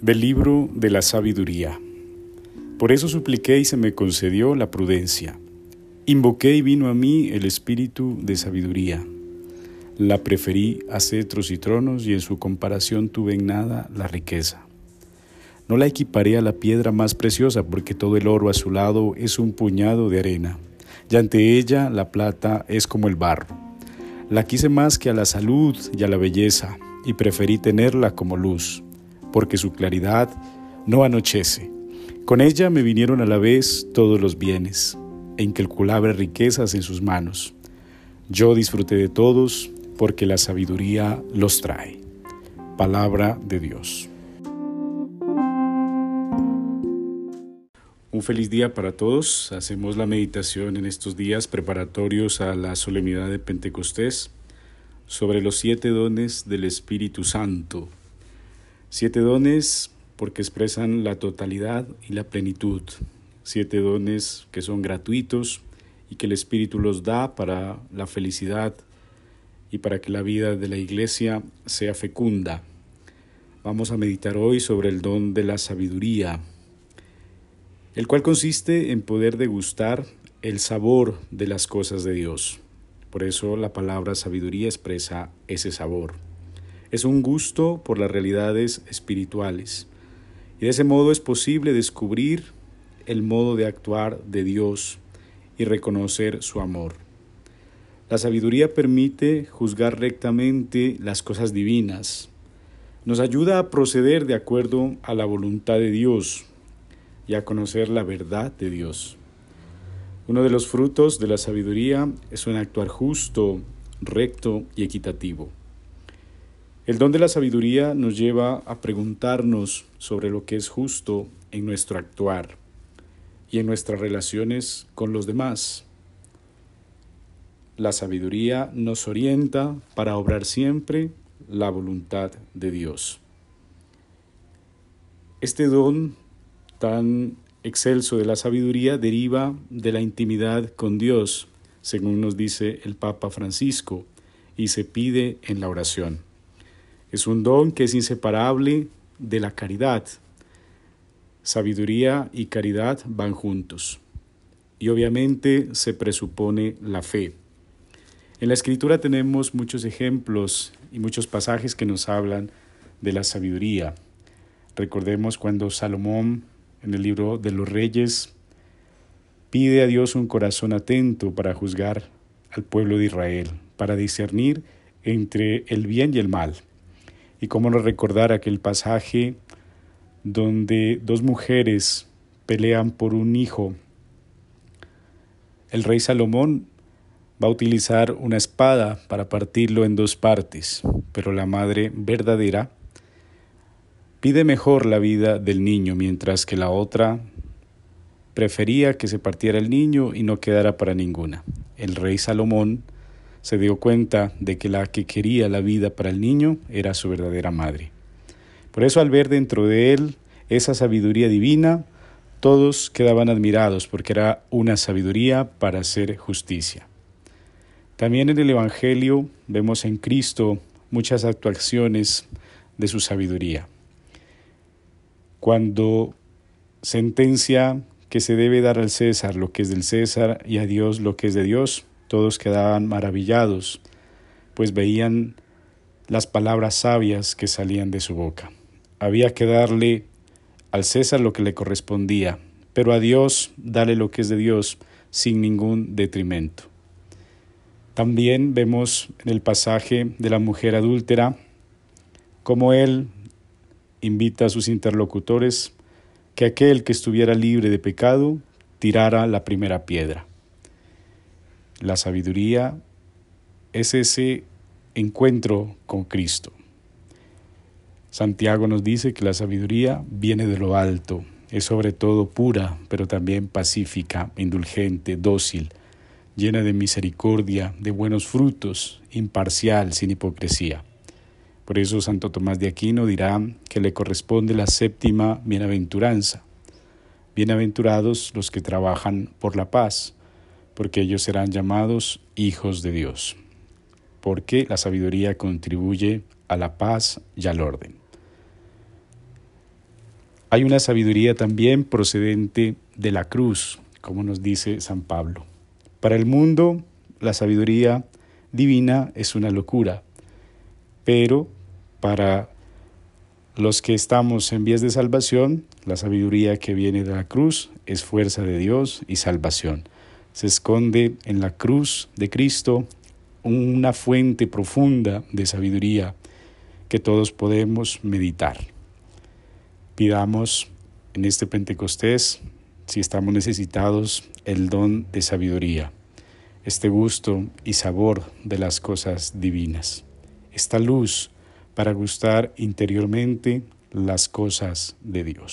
Del libro de la sabiduría. Por eso supliqué y se me concedió la prudencia. Invoqué y vino a mí el espíritu de sabiduría. La preferí a cetros y tronos y en su comparación tuve en nada la riqueza. No la equiparé a la piedra más preciosa porque todo el oro a su lado es un puñado de arena y ante ella la plata es como el barro. La quise más que a la salud y a la belleza y preferí tenerla como luz, porque su claridad no anochece. Con ella me vinieron a la vez todos los bienes, e incalculables riquezas en sus manos. Yo disfruté de todos porque la sabiduría los trae. Palabra de Dios. Un feliz día para todos. Hacemos la meditación en estos días preparatorios a la solemnidad de Pentecostés sobre los siete dones del Espíritu Santo. Siete dones porque expresan la totalidad y la plenitud. Siete dones que son gratuitos y que el Espíritu los da para la felicidad y para que la vida de la Iglesia sea fecunda. Vamos a meditar hoy sobre el don de la sabiduría el cual consiste en poder degustar el sabor de las cosas de Dios. Por eso la palabra sabiduría expresa ese sabor. Es un gusto por las realidades espirituales. Y de ese modo es posible descubrir el modo de actuar de Dios y reconocer su amor. La sabiduría permite juzgar rectamente las cosas divinas. Nos ayuda a proceder de acuerdo a la voluntad de Dios y a conocer la verdad de Dios. Uno de los frutos de la sabiduría es un actuar justo, recto y equitativo. El don de la sabiduría nos lleva a preguntarnos sobre lo que es justo en nuestro actuar y en nuestras relaciones con los demás. La sabiduría nos orienta para obrar siempre la voluntad de Dios. Este don tan excelso de la sabiduría deriva de la intimidad con Dios, según nos dice el Papa Francisco, y se pide en la oración. Es un don que es inseparable de la caridad. Sabiduría y caridad van juntos. Y obviamente se presupone la fe. En la escritura tenemos muchos ejemplos y muchos pasajes que nos hablan de la sabiduría. Recordemos cuando Salomón en el libro de los reyes, pide a Dios un corazón atento para juzgar al pueblo de Israel, para discernir entre el bien y el mal. Y cómo no recordar aquel pasaje donde dos mujeres pelean por un hijo. El rey Salomón va a utilizar una espada para partirlo en dos partes, pero la madre verdadera pide mejor la vida del niño, mientras que la otra prefería que se partiera el niño y no quedara para ninguna. El rey Salomón se dio cuenta de que la que quería la vida para el niño era su verdadera madre. Por eso al ver dentro de él esa sabiduría divina, todos quedaban admirados porque era una sabiduría para hacer justicia. También en el Evangelio vemos en Cristo muchas actuaciones de su sabiduría cuando sentencia que se debe dar al César lo que es del César y a Dios lo que es de Dios, todos quedaban maravillados, pues veían las palabras sabias que salían de su boca. Había que darle al César lo que le correspondía, pero a Dios dale lo que es de Dios sin ningún detrimento. También vemos en el pasaje de la mujer adúltera cómo él invita a sus interlocutores que aquel que estuviera libre de pecado tirara la primera piedra. La sabiduría es ese encuentro con Cristo. Santiago nos dice que la sabiduría viene de lo alto, es sobre todo pura, pero también pacífica, indulgente, dócil, llena de misericordia, de buenos frutos, imparcial, sin hipocresía. Por eso Santo Tomás de Aquino dirá que le corresponde la séptima bienaventuranza. Bienaventurados los que trabajan por la paz, porque ellos serán llamados hijos de Dios. Porque la sabiduría contribuye a la paz y al orden. Hay una sabiduría también procedente de la cruz, como nos dice San Pablo. Para el mundo, la sabiduría divina es una locura, pero para los que estamos en vías de salvación, la sabiduría que viene de la cruz es fuerza de Dios y salvación. Se esconde en la cruz de Cristo una fuente profunda de sabiduría que todos podemos meditar. Pidamos en este Pentecostés, si estamos necesitados, el don de sabiduría, este gusto y sabor de las cosas divinas, esta luz para gustar interiormente las cosas de Dios.